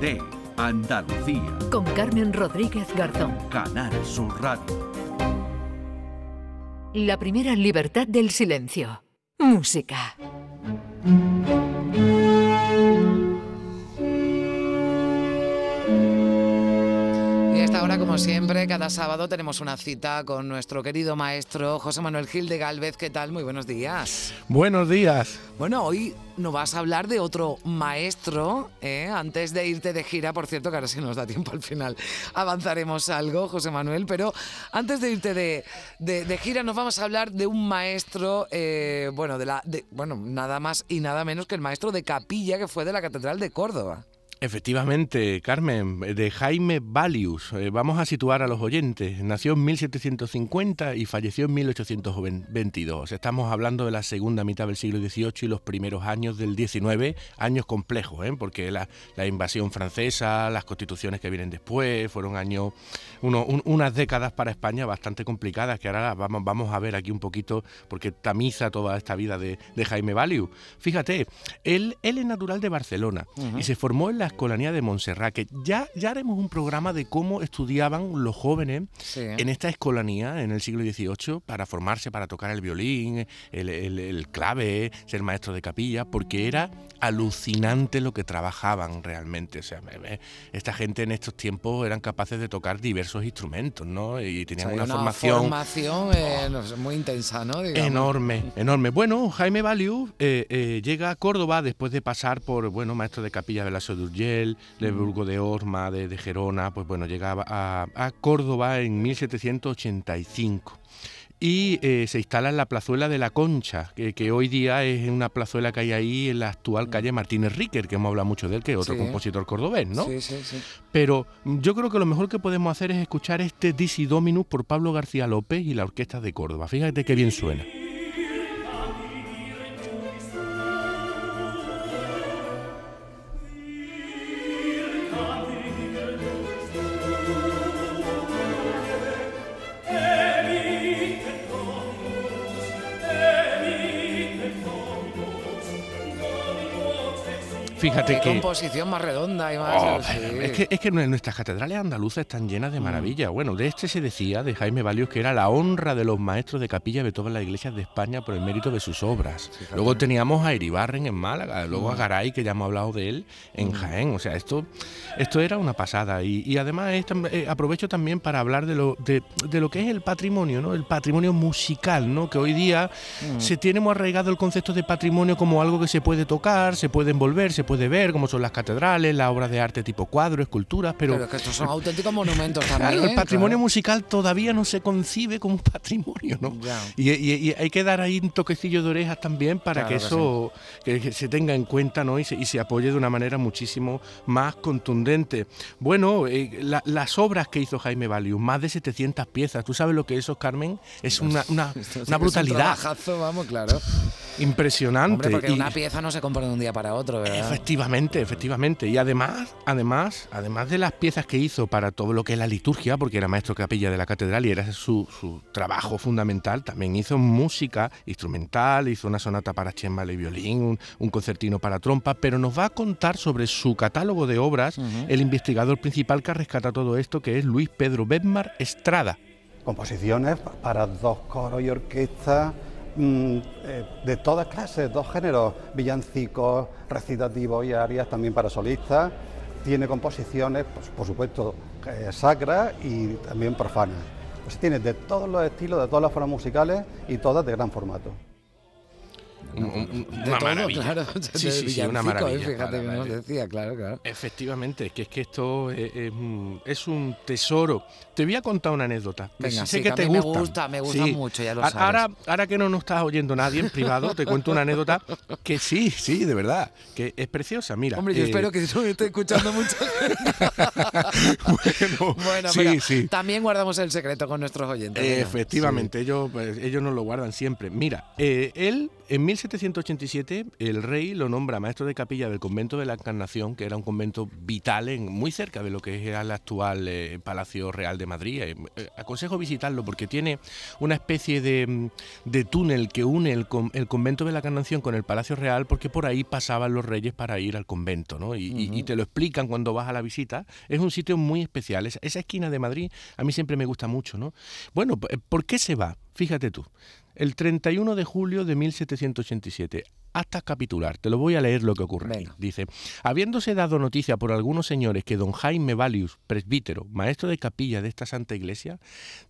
de Andalucía. Con Carmen Rodríguez Garzón. Canal Sur Radio. La primera libertad del silencio. Música. Esta hora, como siempre, cada sábado tenemos una cita con nuestro querido maestro José Manuel Gil de Galvez. ¿Qué tal? Muy buenos días. Buenos días. Bueno, hoy nos vas a hablar de otro maestro, ¿eh? antes de irte de gira, por cierto, que ahora si nos da tiempo al final avanzaremos algo, José Manuel, pero antes de irte de, de- de gira nos vamos a hablar de un maestro, eh, bueno, de la, de- bueno, nada más y nada menos que el maestro de capilla que fue de la Catedral de Córdoba. Efectivamente, Carmen, de Jaime Valius. Eh, vamos a situar a los oyentes. Nació en 1750 y falleció en 1822. Estamos hablando de la segunda mitad del siglo XVIII y los primeros años del XIX, años complejos, ¿eh? porque la, la invasión francesa, las constituciones que vienen después, fueron años, uno- un- unas décadas para España bastante complicadas, que ahora vamos, vamos a ver aquí un poquito, porque tamiza toda esta vida de, de Jaime Valius. Fíjate, él, él es natural de Barcelona y se formó en la Escolanía de Montserrat, que ya, ya haremos un programa de cómo estudiaban los jóvenes Sí. en esta escolanía en el siglo XVIII para formarse, para tocar el violín, el, el- el clave, ser maestro de capilla, porque era alucinante lo que trabajaban realmente. O sea, esta gente en estos tiempos eran capaces de tocar diversos instrumentos, ¿no? Y O tenían sea, una, una formación formación, eh, no sé, muy intensa, ¿no? Digamos. Enorme, enorme. Bueno, Jaime Valius eh, eh, llega a Córdoba después de pasar por, bueno, maestro de capilla de la Sodurgel, de Burgo de Orma, de, de Gerona, pues bueno, llegaba a, a Córdoba en 1785. Y eh, se instala en la plazuela de la Concha, que, que hoy día es una plazuela que hay ahí en la actual calle Martínez Riquer, que hemos hablado mucho de él, que es otro Sí. compositor cordobés, ¿no? Sí, sí, sí. Pero yo creo que lo mejor que podemos hacer es escuchar este Disi Dominus por Pablo García López y la Orquesta de Córdoba. Fíjate qué bien suena. Fíjate Qué que... composición más redonda y más... Oh, sí. es, que, es que nuestras catedrales andaluzas están llenas de maravillas. Bueno, de este se decía, de Jaime Valius, que era la honra de los maestros de capilla de todas las iglesias de España por el mérito de sus obras. Luego teníamos a Iribarren en Málaga, luego a Garay, que ya hemos hablado de él, en Jaén. O sea, esto, esto era una pasada. Y, y además es eh, aprovecho también para hablar de lo, de, de lo que es el patrimonio, ¿no? El patrimonio musical, ¿no? Que hoy día se tiene muy arraigado el concepto de patrimonio como algo que se puede tocar, se puede envolver, se puede ver, como son las catedrales, las obras de arte tipo cuadro, esculturas, pero, Pero es que estos son auténticos monumentos claro, también. el patrimonio claro. musical todavía no se concibe como un patrimonio, ¿no? Y, y- y hay que dar ahí un toquecillo de orejas también para Claro que eso que, que se tenga en cuenta ¿no? y, se, y se apoye de una manera muchísimo más contundente. Bueno, eh, la- las obras que hizo Jaime Valius, más de 700 piezas, ¿tú sabes lo que eso, Carmen? Es una, una, una es un brutalidad vamos, claro. impresionante. Hombre, porque y- una pieza no se compone de un día para otro, ¿verdad? Efectivamente, efectivamente. Y además, además, además de las piezas que hizo para todo lo que es la liturgia, porque era maestro capilla de la catedral y era su, su trabajo fundamental, también hizo música instrumental, hizo una sonata para cembalo y violín, un, un concertino para trompa, pero nos va a contar sobre su catálogo de obras el investigador principal que rescata todo esto, que es Luis Pedro Bedmar Estrada. composiciones para dos coros y orquestas mm, eh, de todas clases, dos géneros, villancicos, recitativos y arias también para solistas. Tiene composiciones, pues, por supuesto, eh, sacras y también profanas. Pues tiene de todos los estilos, de todas las formas musicales y todas de gran formato. Un- un- De una todo, maravilla. claro. Sí, sí, una ¿eh? maravilla. Fíjate Para- que nos para- decía, claro, claro. Efectivamente, es que es que esto es, es un- es un tesoro. Te voy a contar una anécdota. que Venga, sé sí, que te mí me gusta, me gustan mucho, ya lo A- sabes. Ahora, ahora que no nos estás oyendo nadie en privado, te cuento una anécdota que sí, sí, de verdad, que es preciosa. Mira, Hombre, yo eh, espero que no me esté escuchando mucho. bueno, bueno, sí, pero sí. también guardamos el secreto con nuestros oyentes. Efectivamente, ellos, pues, ellos nos lo guardan siempre. Mira, eh, él en 1787 el rey lo nombra maestro de capilla del convento de la Encarnación, que era un convento vital en, muy cerca de lo que es el actual eh, Palacio Real de Madrid. Eh, eh, aconsejo visitarlo porque tiene una especie de, mm, de túnel que une el, el, convento de la Encarnación con el Palacio Real, porque por ahí pasaban los reyes para ir al convento, ¿no? Y, y te lo explican cuando vas a la visita. Es un sitio muy especial. Esa, esa esquina de Madrid a mí siempre me gusta mucho, ¿no? Bueno, ¿por qué se va? Fíjate tú. El 31 de julio de 1787, hasta capitular. Te lo voy a leer lo que ocurre. Dice, habiéndose dado noticia por algunos señores que don Jaime Valius, presbítero, maestro de capilla de esta santa iglesia,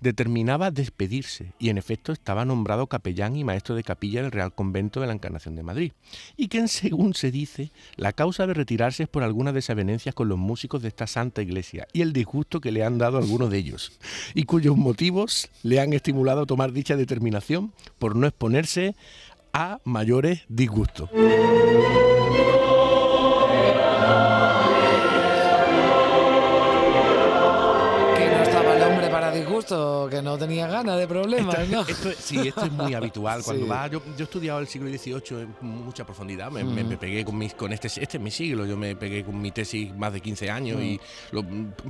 determinaba despedirse y en efecto estaba nombrado capellán y maestro de capilla del Real Convento de la Encarnación de Madrid. Y que, según se dice, la causa de retirarse es por algunas desavenencias con los músicos de esta santa iglesia y el disgusto que le han dado algunos de ellos, y cuyos motivos le han estimulado a tomar dicha determinación por no exponerse a mayores disgustos. Disgusto, que no tenía ganas de problemas, sí, esto es muy habitual. Cuando yo, he estudiado el siglo XVIII en mucha profundidad, me, me, pegué con, mis, con este, este es mi siglo, yo me pegué con mi tesis más de 15 años y lo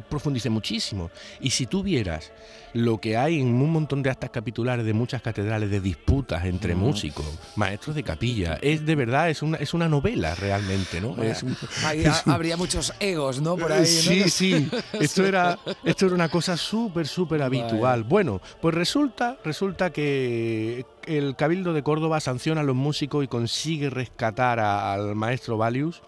profundicé muchísimo. Y si tú vieras lo que hay en un montón de actas capitulares de muchas catedrales de disputas entre músicos, maestros de capilla, es de verdad, es una, es una novela realmente, ¿no? habría muchos egos, ¿no? Por ahí, Sí, sí, esto era, esto era una cosa súper, súper habitual. Bueno, pues resulta, resulta que el Cabildo de Córdoba sanciona a los músicos y consigue rescatar al maestro Valius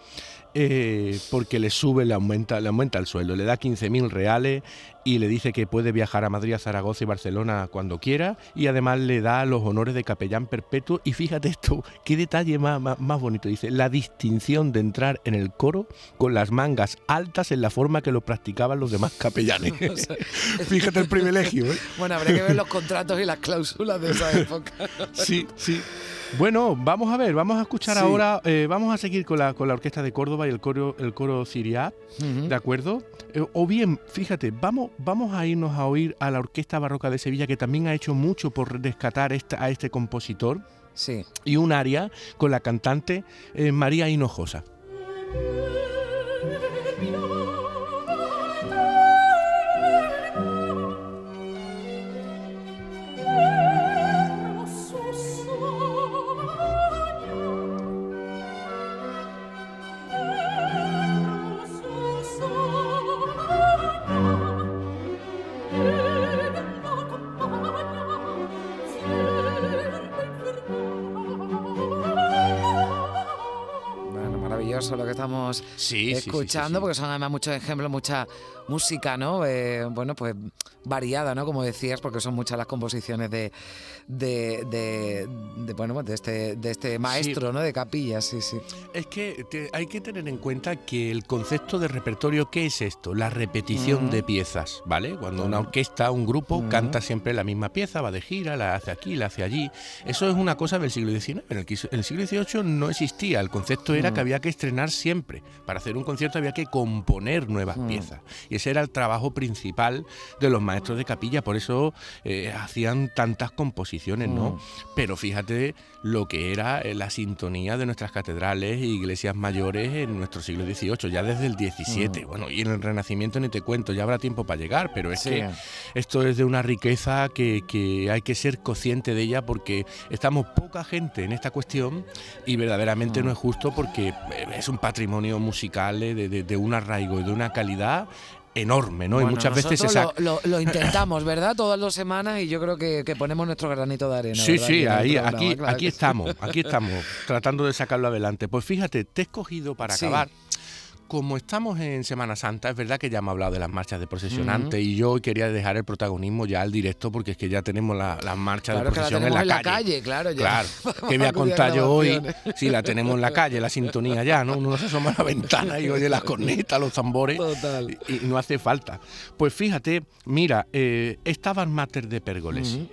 eh, porque le sube, le aumenta, le aumenta el sueldo, le da 15.000 reales y le dice que puede viajar a Madrid, a Zaragoza y Barcelona cuando quiera y además le da los honores de capellán perpetuo y fíjate esto, qué detalle más, más, bonito, dice, la distinción de entrar en el coro con las mangas altas en la forma que lo practicaban los demás capellanes. fíjate el privilegio. ¿eh? Bueno, habría que ver los contratos y las cláusulas de esa época. sí, sí. Bueno, vamos a ver, vamos a escuchar ahora, eh, vamos a seguir con la, con la Orquesta de Córdoba y el coro, el coro Siria, ¿de acuerdo? Eh, o bien, fíjate, vamos, vamos a irnos a oír a la Orquesta Barroca de Sevilla, que también ha hecho mucho por rescatar a este compositor. Sí. Y un aria con la cantante eh, María Hinojosa. Lo que estamos escuchando, porque son además muchos ejemplos, mucha música, ¿no? Eh, bueno, pues variada, ¿no? Como decías, porque son muchas las composiciones de, de, bueno, pues de este, de este maestro, ¿no? De capillas, sí, sí. Es que hay que tener en cuenta que el concepto de repertorio, ¿qué es esto? La repetición de piezas, ¿vale? Cuando una orquesta, un grupo, canta siempre la misma pieza, va de gira, la hace aquí, la hace allí. Eso es una cosa del siglo XIX. En el, siglo XVIII no existía. El concepto era que había que estrenar siempre. Para hacer un concierto había que componer nuevas piezas. Y ese era el trabajo principal de los maestros de capilla. Por eso eh, hacían tantas composiciones, ¿no? Pero fíjate lo que era eh, la sintonía de nuestras catedrales e iglesias mayores en nuestro siglo XVIII, ya desde el XVII. Bueno, y en el Renacimiento ni te cuento, ya habrá tiempo para llegar, pero es que esto es de una riqueza que, hay que ser consciente de ella porque estamos poca gente en esta cuestión y verdaderamente no es justo porque eh, es un patrimonio musical de un arraigo y de una calidad enorme, ¿no? y muchas veces esa... lo, lo, intentamos, ¿verdad? Todas las semanas y yo creo que, ponemos nuestro granito de arena. Sí, sí, ahí, aquí, aquí estamos, aquí estamos, tratando de sacarlo adelante. Pues fíjate, te he escogido para acabar como estamos en Semana Santa, es verdad que ya hemos hablado de las marchas de procesionantes y yo quería dejar el protagonismo ya al directo porque es que ya tenemos las marchas de procesión en, la, calle. Claro, ya. Claro, que voy a contar yo hoy. Sí, la tenemos en la calle, la sintonía ya, ¿no? Uno se asoma a la ventana y oye las cornetas, los tambores. Total. Y, no hace falta. Pues fíjate, mira, eh, estaban Mater de Pergolesi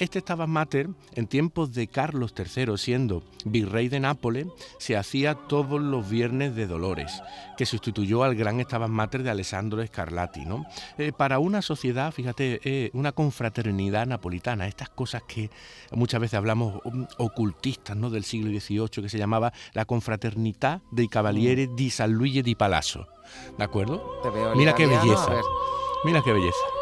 este Stabat Mater, en tiempos de Carlos III, siendo virrey de Nápoles, se hacía todos los viernes de Dolores, que sustituyó al gran Stabat Mater de Alessandro Scarlatti. ¿no? Eh, para una sociedad, fíjate, eh, una confraternidad napolitana, estas cosas que muchas veces hablamos um, ocultistas ¿no? del siglo XVIII, que se llamaba la Confraternità dei Cavalieri mm. di San Luigi di Palazzo. ¿De acuerdo? Mira qué belleza. Mira qué belleza.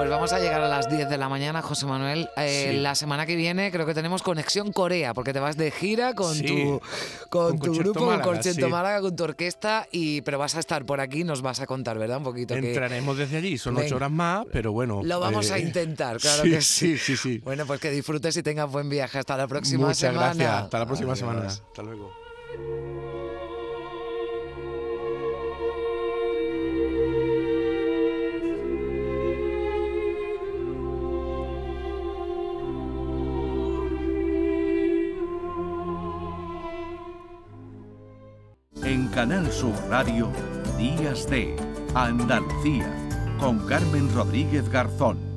Pues vamos a llegar a las 10 de la mañana, José Manuel. Eh, la semana que viene creo que tenemos conexión Corea, porque te vas de gira con tu, con, tu grupo, con Concierto Málaga, con tu orquesta, y, pero vas a estar por aquí, nos vas a contar, ¿verdad? Un poquito. Entraremos desde allí, son ocho horas más, pero bueno. Lo vamos a eh, intentar, claro que sí. Sí, sí, Bueno, pues que disfrutes y tengas buen viaje. Hasta la próxima semana. Muchas gracias. Hasta la próxima semana. Hasta luego. Canal Sur Radio, Días de Andalucía, con Carmen Rodríguez Garzón.